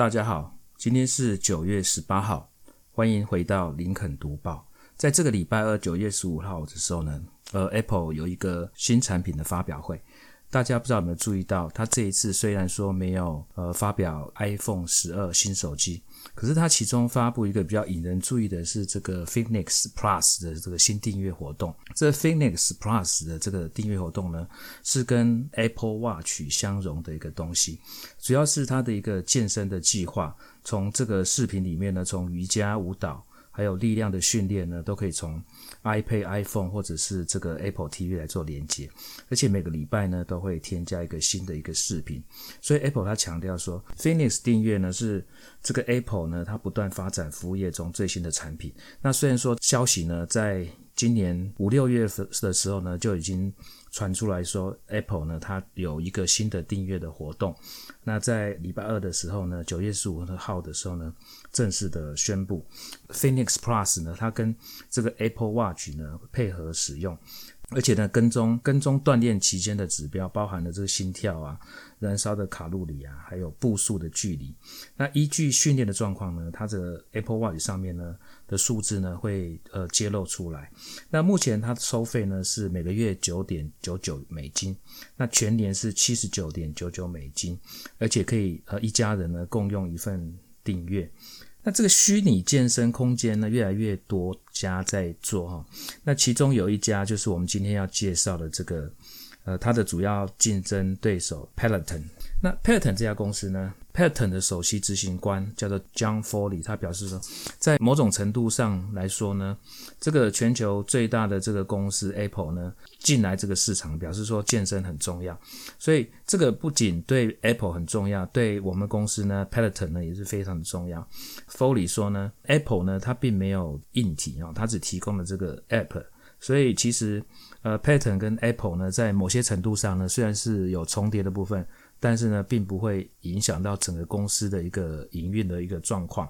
大家好，今天是九月十八号，欢迎回到林肯读报。在这个礼拜二九月十五号的时候呢，呃，Apple 有一个新产品的发表会。大家不知道有没有注意到，他这一次虽然说没有呃发表 iPhone 十二新手机，可是他其中发布一个比较引人注意的是这个 Fitness Plus 的这个新订阅活动。这 Fitness Plus 的这个订阅活动呢，是跟 Apple Watch 相融的一个东西，主要是它的一个健身的计划。从这个视频里面呢，从瑜伽、舞蹈。还有力量的训练呢，都可以从 iPad、iPhone 或者是这个 Apple TV 来做连接，而且每个礼拜呢都会添加一个新的一个视频。所以 Apple 它强调说，Fitness 订阅呢是这个 Apple 呢它不断发展服务业中最新的产品。那虽然说消息呢在今年五六月份的时候呢就已经。传出来说，Apple 呢，它有一个新的订阅的活动。那在礼拜二的时候呢，九月十五号的时候呢，正式的宣布，Phoenix Plus 呢，它跟这个 Apple Watch 呢配合使用。而且呢，跟踪跟踪锻炼期间的指标，包含了这个心跳啊、燃烧的卡路里啊，还有步数的距离。那依据训练的状况呢，它这个 Apple Watch 上面呢的数字呢会呃揭露出来。那目前它的收费呢是每个月九点九九美金，那全年是七十九点九九美金，而且可以呃一家人呢共用一份订阅。那这个虚拟健身空间呢，越来越多家在做哈。那其中有一家就是我们今天要介绍的这个，呃，它的主要竞争对手 Peloton。那 Peloton 这家公司呢？Peloton 的首席执行官叫做 John Foley，他表示说，在某种程度上来说呢，这个全球最大的这个公司 Apple 呢进来这个市场，表示说健身很重要。所以这个不仅对 Apple 很重要，对我们公司呢 Peloton 呢也是非常的重要。Foley 说呢，Apple 呢它并没有硬体啊，它只提供了这个 App，所以其实呃 Peloton 跟 Apple 呢在某些程度上呢虽然是有重叠的部分。但是呢，并不会影响到整个公司的一个营运的一个状况。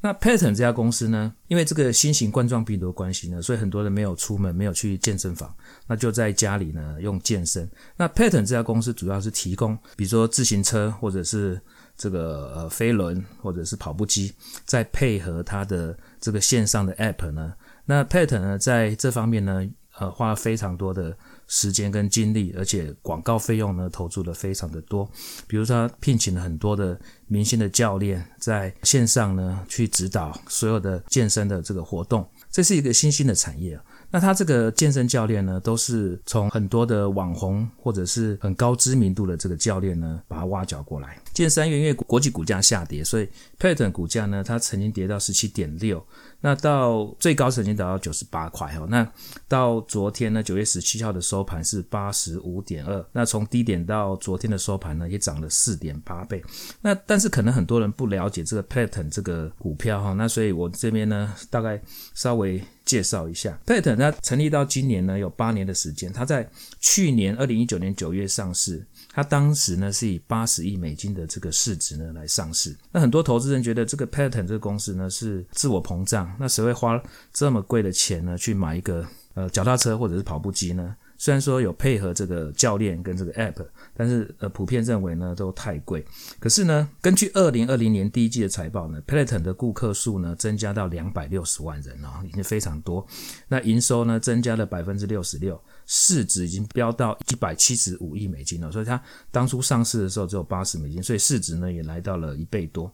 那 Peloton 这家公司呢，因为这个新型冠状病毒的关系呢，所以很多人没有出门，没有去健身房，那就在家里呢用健身。那 Peloton 这家公司主要是提供，比如说自行车或者是这个呃飞轮或者是跑步机，再配合它的这个线上的 App 呢，那 Peloton 呢在这方面呢，呃花了非常多的。时间跟精力，而且广告费用呢投注的非常的多。比如说，他聘请了很多的明星的教练在线上呢去指导所有的健身的这个活动，这是一个新兴的产业。那他这个健身教练呢，都是从很多的网红或者是很高知名度的这个教练呢，把他挖角过来。近三月因为国际股价下跌，所以 Peloton 股价呢，它曾经跌到十七点六，那到最高曾经达到九十八块哈。那到昨天呢，九月十七号的收盘是八十五点二，那从低点到昨天的收盘呢，也涨了四点八倍。那但是可能很多人不了解这个 Peloton 这个股票哈，那所以我这边呢，大概稍微。介绍一下，Peloton 它成立到今年呢有八年的时间，它在去年二零一九年九月上市，它当时呢是以八十亿美金的这个市值呢来上市。那很多投资人觉得这个 Peloton 这个公司呢是自我膨胀，那谁会花这么贵的钱呢去买一个呃脚踏车或者是跑步机呢？虽然说有配合这个教练跟这个 App，但是呃普遍认为呢都太贵。可是呢，根据二零二零年第一季的财报呢，Peloton 的顾客数呢增加到两百六十万人哦，已经非常多。那营收呢增加了百分之六十六，市值已经飙到一百七十五亿美金了。所以它当初上市的时候只有八十美金，所以市值呢也来到了一倍多。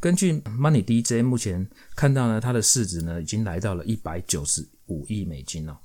根据 Money DJ 目前看到呢，它的市值呢已经来到了一百九十五亿美金了。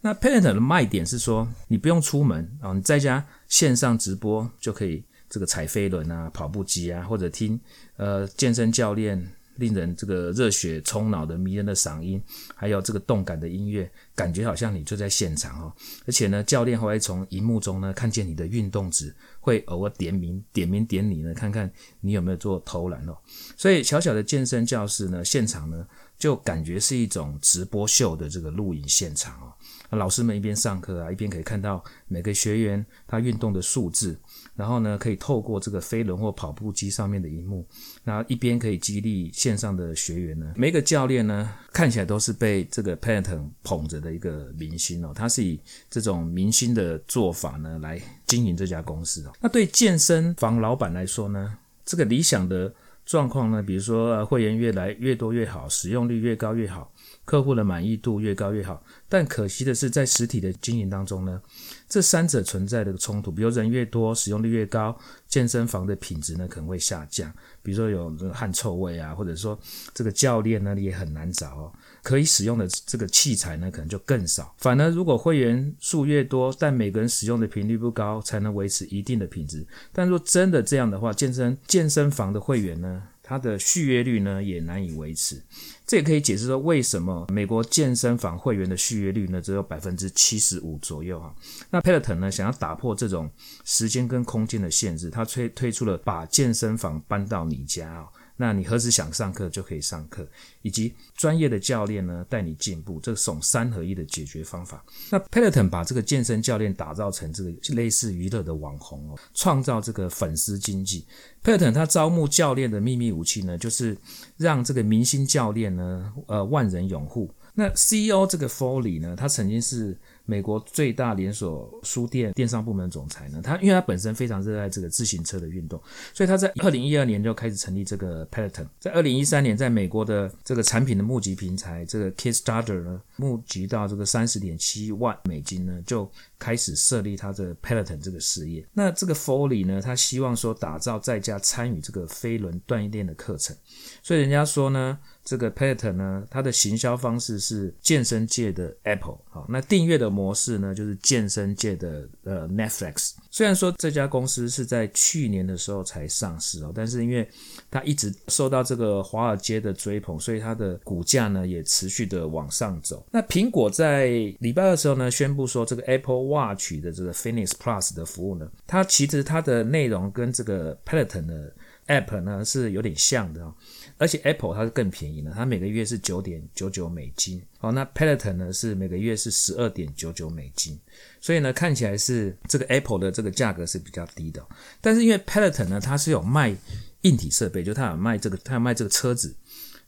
那 Peloton 的卖点是说，你不用出门啊，你在家线上直播就可以这个踩飞轮啊、跑步机啊，或者听呃健身教练令人这个热血冲脑的迷人的嗓音，还有这个动感的音乐，感觉好像你就在现场哦。而且呢，教练还会从荧幕中呢看见你的运动值，会偶尔点名点名点你呢，看看你有没有做投篮哦。所以小小的健身教室呢，现场呢就感觉是一种直播秀的这个录影现场哦。老师们一边上课啊，一边可以看到每个学员他运动的数字，然后呢，可以透过这个飞轮或跑步机上面的荧幕，那一边可以激励线上的学员呢。每个教练呢，看起来都是被这个 Peloton 捧着的一个明星哦。他是以这种明星的做法呢，来经营这家公司哦。那对健身房老板来说呢，这个理想的状况呢，比如说会员越来越多越好，使用率越高越好，客户的满意度越高越好。但可惜的是，在实体的经营当中呢，这三者存在的冲突。比如人越多，使用率越高，健身房的品质呢可能会下降。比如说有汗臭味啊，或者说这个教练呢也很难找哦。可以使用的这个器材呢，可能就更少。反而，如果会员数越多，但每个人使用的频率不高，才能维持一定的品质。但若真的这样的话，健身健身房的会员呢，它的续约率呢也难以维持。这也可以解释说，为什么美国健身房会员的续约率呢只有百分之七十五左右哈。那 Peloton 呢，想要打破这种时间跟空间的限制，他推推出了把健身房搬到你家哦。那你何时想上课就可以上课，以及专业的教练呢带你进步，这种三合一的解决方法。那 Peloton 把这个健身教练打造成这个类似娱乐的网红哦，创造这个粉丝经济。Peloton 他招募教练的秘密武器呢，就是让这个明星教练呢，呃，万人拥护。那 CEO 这个 Foley 呢，他曾经是。美国最大连锁书店电商部门总裁呢，他因为他本身非常热爱这个自行车的运动，所以他在二零一二年就开始成立这个 Peloton。在二零一三年，在美国的这个产品的募集平台这个 Kickstarter 呢，募集到这个三十点七万美金呢，就开始设立他的 Peloton 这个事业。那这个 Foley 呢，他希望说打造在家参与这个飞轮锻炼的课程，所以人家说呢。这个 Peloton 呢，它的行销方式是健身界的 Apple，那订阅的模式呢，就是健身界的呃 Netflix。虽然说这家公司是在去年的时候才上市哦，但是因为它一直受到这个华尔街的追捧，所以它的股价呢也持续的往上走。那苹果在礼拜二的时候呢，宣布说这个 Apple Watch 的这个 Fitness Plus 的服务呢，它其实它的内容跟这个 Peloton 的 App 呢是有点像的哦。而且 Apple 它是更便宜的，它每个月是九点九九美金，好，那 Peloton 呢是每个月是十二点九九美金，所以呢看起来是这个 Apple 的这个价格是比较低的，但是因为 Peloton 呢它是有卖硬体设备，就它有卖这个，它有卖这个车子。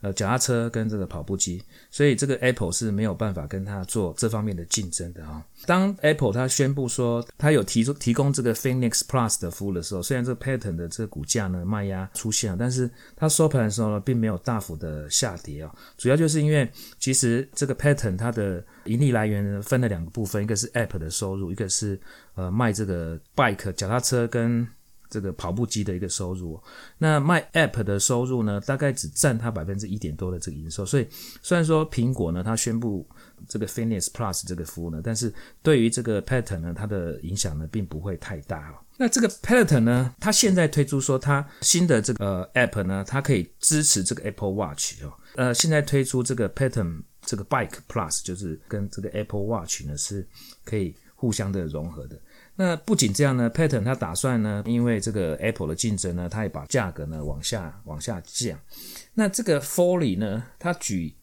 呃，脚踏车跟这个跑步机，所以这个 Apple 是没有办法跟它做这方面的竞争的啊。当 Apple 它宣布说它有提出提供这个 Fitness Plus 的服务的时候，虽然这个 Peloton 的这个股价呢卖压出现了，但是它收盘的时候呢并没有大幅的下跌啊。主要就是因为其实这个 Peloton 它的盈利来源呢分了两个部分，一个是 App 的收入，一个是呃卖这个 Bike 脚踏车跟。这个跑步机的一个收入，那卖 App 的收入呢，大概只占它百分之一点多的这个营收。所以虽然说苹果呢，它宣布这个 Fitness Plus 这个服务呢，但是对于这个 Peloton 呢，它的影响呢，并不会太大。那这个 Peloton 呢，它现在推出说它新的这个呃 App 呢，它可以支持这个 Apple Watch 哦。呃，现在推出这个 Peloton 这个 Bike Plus，就是跟这个 Apple Watch 呢是可以互相的融合的。那不仅这样呢，Patton 他打算呢，因为这个 Apple 的竞争呢，他也把价格呢往下往下降。那这个 Foley 呢，他举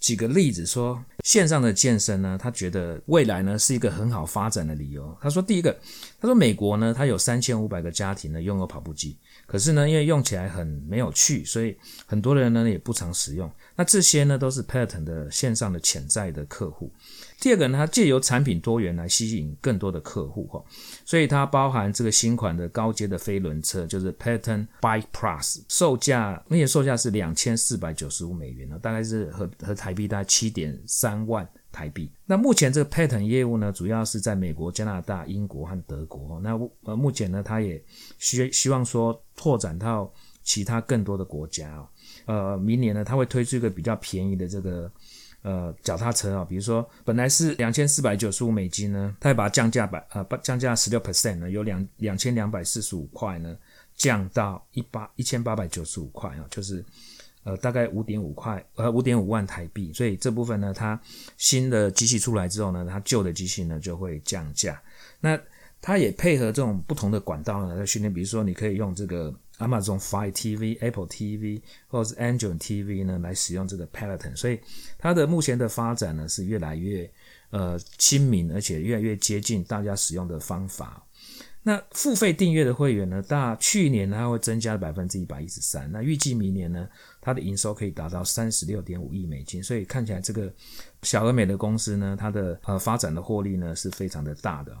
几个例子说，线上的健身呢，他觉得未来呢是一个很好发展的理由。他说，第一个，他说美国呢，他有三千五百个家庭呢拥有跑步机，可是呢，因为用起来很没有趣，所以很多人呢也不常使用。那这些呢都是 Peloton 的线上的潜在的客户。第二个呢，它借由产品多元来吸引更多的客户哈，所以它包含这个新款的高阶的飞轮车，就是 Peloton Bike Plus，售价那些售价是两千四百九十五美元呢，大概是和和台币大概七点三万台币。那目前这个 Peloton 业务呢，主要是在美国、加拿大、英国和德国。那呃，目前呢，它也希希望说拓展到其他更多的国家啊。呃，明年呢，它会推出一个比较便宜的这个。呃，脚踏车啊，比如说本来是两千四百九十五美金呢，它会把它降价百呃，降价十六 percent 呢，由两两千两百四十五块呢，降到一八一千八百九十五块啊，就是呃大概五点五块呃五点五万台币，所以这部分呢，它新的机器出来之后呢，它旧的机器呢就会降价。那它也配合这种不同的管道呢来训练，比如说你可以用这个。Amazon Fire TV、Apple TV 或者是 Android TV 呢，来使用这个 Peloton，所以它的目前的发展呢是越来越呃亲民，而且越来越接近大家使用的方法。那付费订阅的会员呢，大去年呢它会增加百分之一百一十三，那预计明年呢它的营收可以达到三十六点五亿美金，所以看起来这个小而美的公司呢，它的呃发展的获利呢是非常的大的。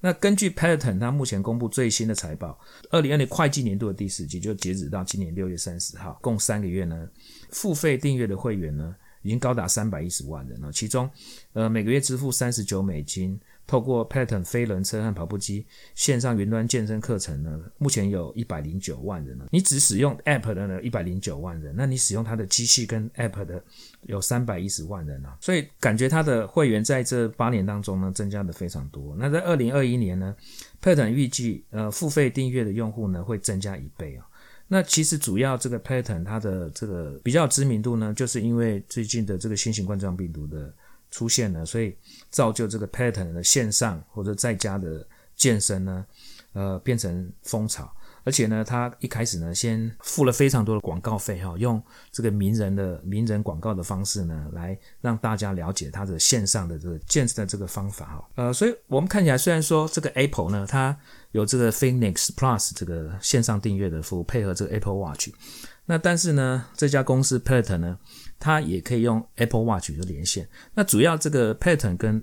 那根据 Peloton，它目前公布最新的财报，二零二零会计年度的第四季就截止到今年六月三十号，共三个月呢，付费订阅的会员呢已经高达三百一十万人了，其中呃每个月支付三十九美金。透过 Peloton 飞轮车和跑步机线上云端健身课程呢，目前有一百零九万人了。你只使用 App 的呢，一百零九万人，那你使用它的机器跟 App 的有三百一十万人啊。所以感觉它的会员在这八年当中呢，增加的非常多。那在二零二一年呢，Peloton 预计呃付费订阅的用户呢会增加一倍啊。那其实主要这个 Peloton 它的这个比较知名度呢，就是因为最近的这个新型冠状病毒的。出现了，所以造就这个 Peloton 的线上或者在家的健身呢，呃，变成风潮。而且呢，他一开始呢，先付了非常多的广告费哈，用这个名人的名人广告的方式呢，来让大家了解他的线上的这个健身的这个方法哈。呃，所以我们看起来，虽然说这个 Apple 呢，它有这个 Fitness Plus 这个线上订阅的服务，配合这个 Apple Watch，那但是呢，这家公司 Peloton 呢。它也可以用 Apple Watch 的连线。那主要这个 Peloton 跟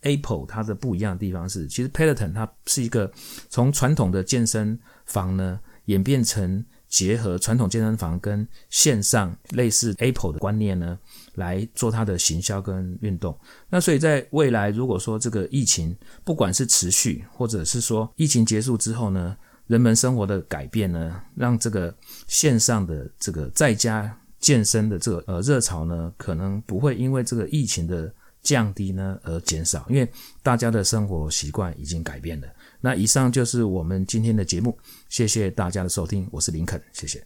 Apple 它的不一样的地方是，其实 Peloton 它是一个从传统的健身房呢演变成结合传统健身房跟线上类似 Apple 的观念呢来做它的行销跟运动。那所以在未来，如果说这个疫情不管是持续，或者是说疫情结束之后呢，人们生活的改变呢，让这个线上的这个在家。健身的这个呃热潮呢，可能不会因为这个疫情的降低呢而减少，因为大家的生活习惯已经改变了。那以上就是我们今天的节目，谢谢大家的收听，我是林肯，谢谢。